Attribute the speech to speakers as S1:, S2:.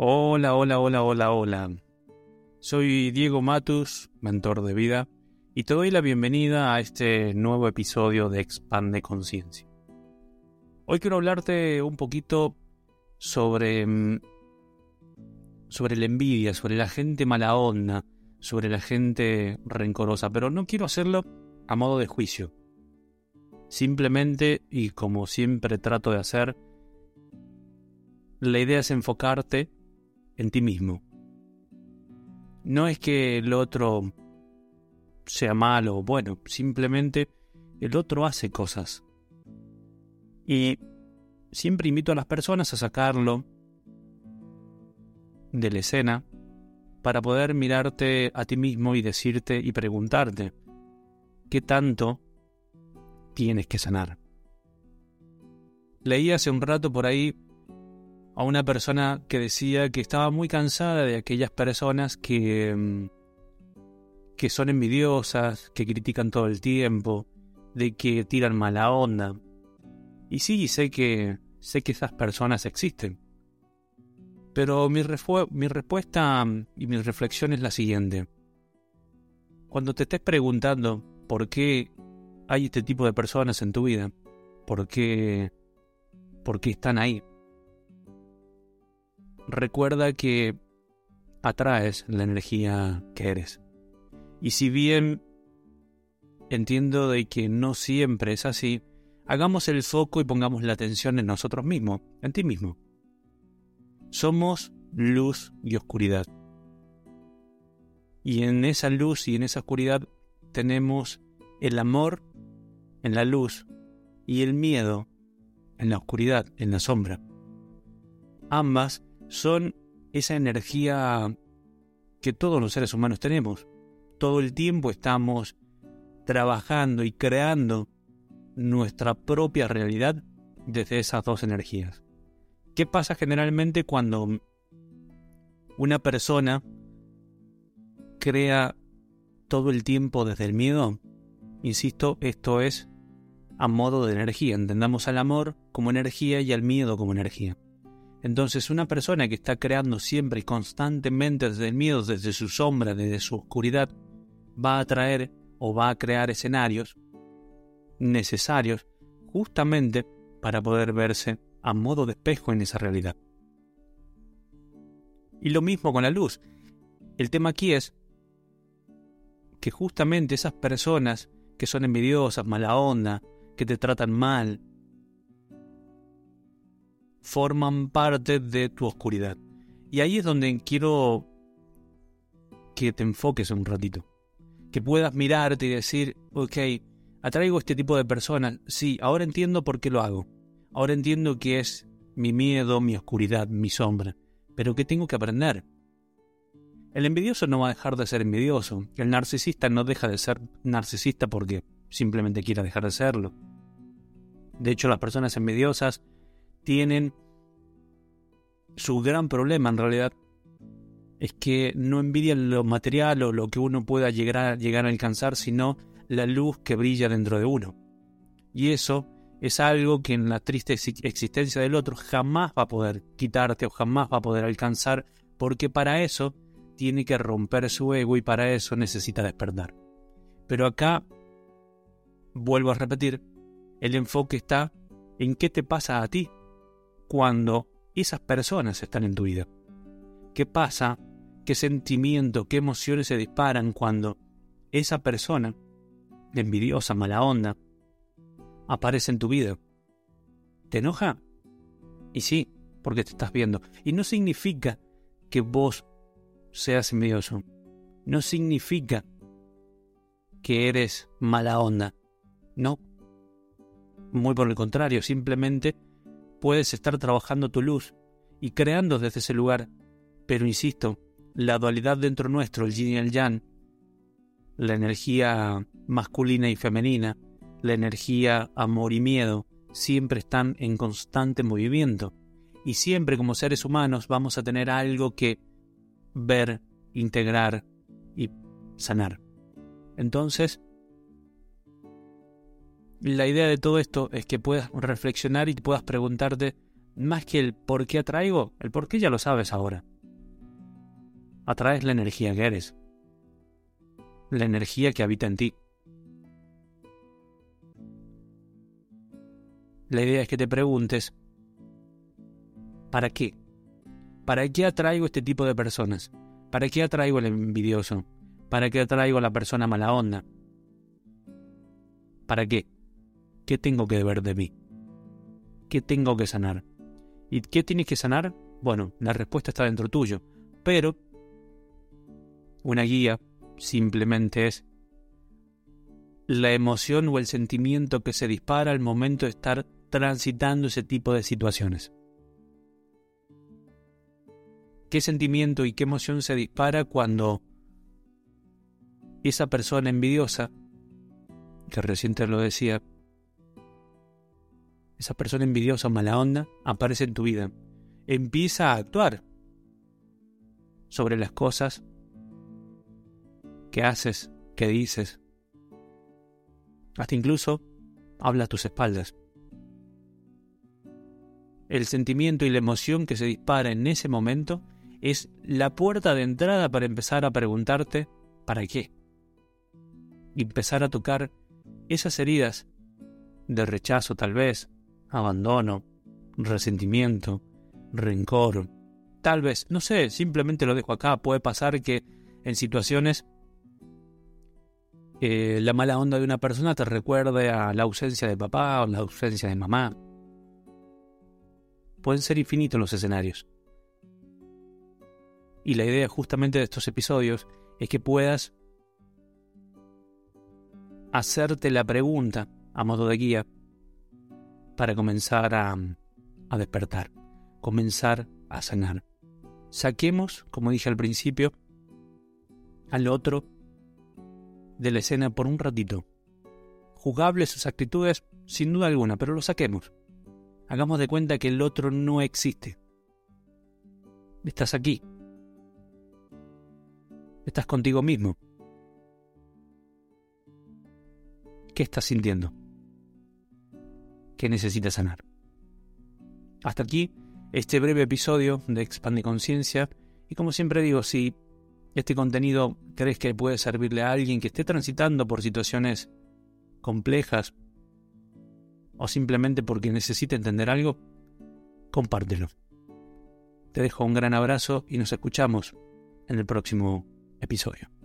S1: Hola, hola, hola, hola, hola. Soy Diego Matus, mentor de vida, y te doy la bienvenida a este nuevo episodio de Expande Conciencia. Hoy quiero hablarte un poquito sobre mm, sobre la envidia, sobre la gente mala onda, sobre la gente rencorosa, pero no quiero hacerlo a modo de juicio. Simplemente, y como siempre trato de hacer, la idea es enfocarte en ti mismo. No es que el otro sea malo o bueno, simplemente el otro hace cosas. Y siempre invito a las personas a sacarlo de la escena para poder mirarte a ti mismo y decirte y preguntarte qué tanto tienes que sanar. Leí hace un rato por ahí a una persona que decía que estaba muy cansada de aquellas personas que, mm, que son envidiosas, que critican todo el tiempo, de que tiran mala onda. Y sí, sé que sé que esas personas existen. Pero mi, mi respuesta mm, y mi reflexión es la siguiente. Cuando te estés preguntando por qué hay este tipo de personas en tu vida, por qué, por qué están ahí, recuerda que atraes la energía que eres. Y si bien entiendo de que no siempre es así, hagamos el foco y pongamos la atención en nosotros mismos, en ti mismo. Somos luz y oscuridad. Y en esa luz y en esa oscuridad tenemos el amor en la luz y el miedo en la oscuridad, en la sombra. Ambas son esa energía que todos los seres humanos tenemos. Todo el tiempo estamos trabajando y creando nuestra propia realidad desde esas dos energías. ¿Qué pasa generalmente cuando una persona crea todo el tiempo desde el miedo? Insisto, esto es a modo de energía. Entendamos al amor como energía y al miedo como energía. Entonces una persona que está creando siempre y constantemente desde el miedo, desde su sombra, desde su oscuridad, va a atraer o va a crear escenarios necesarios justamente para poder verse a modo de espejo en esa realidad. Y lo mismo con la luz. El tema aquí es que justamente esas personas que son envidiosas, mala onda, que te tratan mal, forman parte de tu oscuridad. Y ahí es donde quiero que te enfoques un ratito. Que puedas mirarte y decir, ok, atraigo este tipo de personas. Sí, ahora entiendo por qué lo hago. Ahora entiendo que es mi miedo, mi oscuridad, mi sombra. Pero ¿qué tengo que aprender? El envidioso no va a dejar de ser envidioso. El narcisista no deja de ser narcisista porque simplemente quiera dejar de serlo. De hecho, las personas envidiosas tienen su gran problema en realidad es que no envidian lo material o lo que uno pueda llegar a, llegar a alcanzar, sino la luz que brilla dentro de uno. Y eso es algo que en la triste existencia del otro jamás va a poder quitarte o jamás va a poder alcanzar, porque para eso tiene que romper su ego y para eso necesita despertar. Pero acá, vuelvo a repetir, el enfoque está en qué te pasa a ti cuando esas personas están en tu vida. ¿Qué pasa? ¿Qué sentimiento, qué emociones se disparan cuando esa persona, envidiosa, mala onda, aparece en tu vida? ¿Te enoja? Y sí, porque te estás viendo. Y no significa que vos seas envidioso. No significa que eres mala onda. No, muy por el contrario, simplemente puedes estar trabajando tu luz y creando desde ese lugar. Pero insisto, la dualidad dentro nuestro, el yin y el yang, la energía masculina y femenina, la energía amor y miedo, siempre están en constante movimiento. Y siempre como seres humanos vamos a tener algo que ver, integrar y sanar. Entonces, la idea de todo esto es que puedas reflexionar y puedas preguntarte más que el por qué atraigo, el por qué ya lo sabes ahora. Atraes la energía que eres, la energía que habita en ti. La idea es que te preguntes, ¿para qué? ¿Para qué atraigo este tipo de personas? ¿Para qué atraigo el envidioso? ¿Para qué atraigo a la persona mala onda? ¿Para qué? ¿Qué tengo que ver de mí? ¿Qué tengo que sanar? ¿Y qué tienes que sanar? Bueno, la respuesta está dentro tuyo, pero una guía simplemente es la emoción o el sentimiento que se dispara al momento de estar transitando ese tipo de situaciones. ¿Qué sentimiento y qué emoción se dispara cuando esa persona envidiosa, que recién lo decía, esa persona envidiosa o mala onda aparece en tu vida? Empieza a actuar sobre las cosas que haces, que dices. Hasta incluso habla a tus espaldas el sentimiento y la emoción que se dispara en ese momento es la puerta de entrada para empezar a preguntarte ¿para qué? Empezar a tocar esas heridas de rechazo tal vez, abandono, resentimiento, rencor, tal vez, no sé, simplemente lo dejo acá, puede pasar que en situaciones eh, la mala onda de una persona te recuerde a la ausencia de papá o la ausencia de mamá, Pueden ser infinitos los escenarios. Y la idea justamente de estos episodios es que puedas hacerte la pregunta a modo de guía para comenzar a, a despertar, comenzar a sanar. Saquemos, como dije al principio, al otro de la escena por un ratito. Jugables sus actitudes, sin duda alguna, pero lo saquemos. Hagamos de cuenta que el otro no existe. Estás aquí. Estás contigo mismo. ¿Qué estás sintiendo? ¿Qué necesitas sanar? Hasta aquí este breve episodio de Expande Conciencia. Y como siempre digo, si este contenido crees que puede servirle a alguien que esté transitando por situaciones complejas, o simplemente porque necesita entender algo, compártelo. Te dejo un gran abrazo y nos escuchamos en el próximo episodio.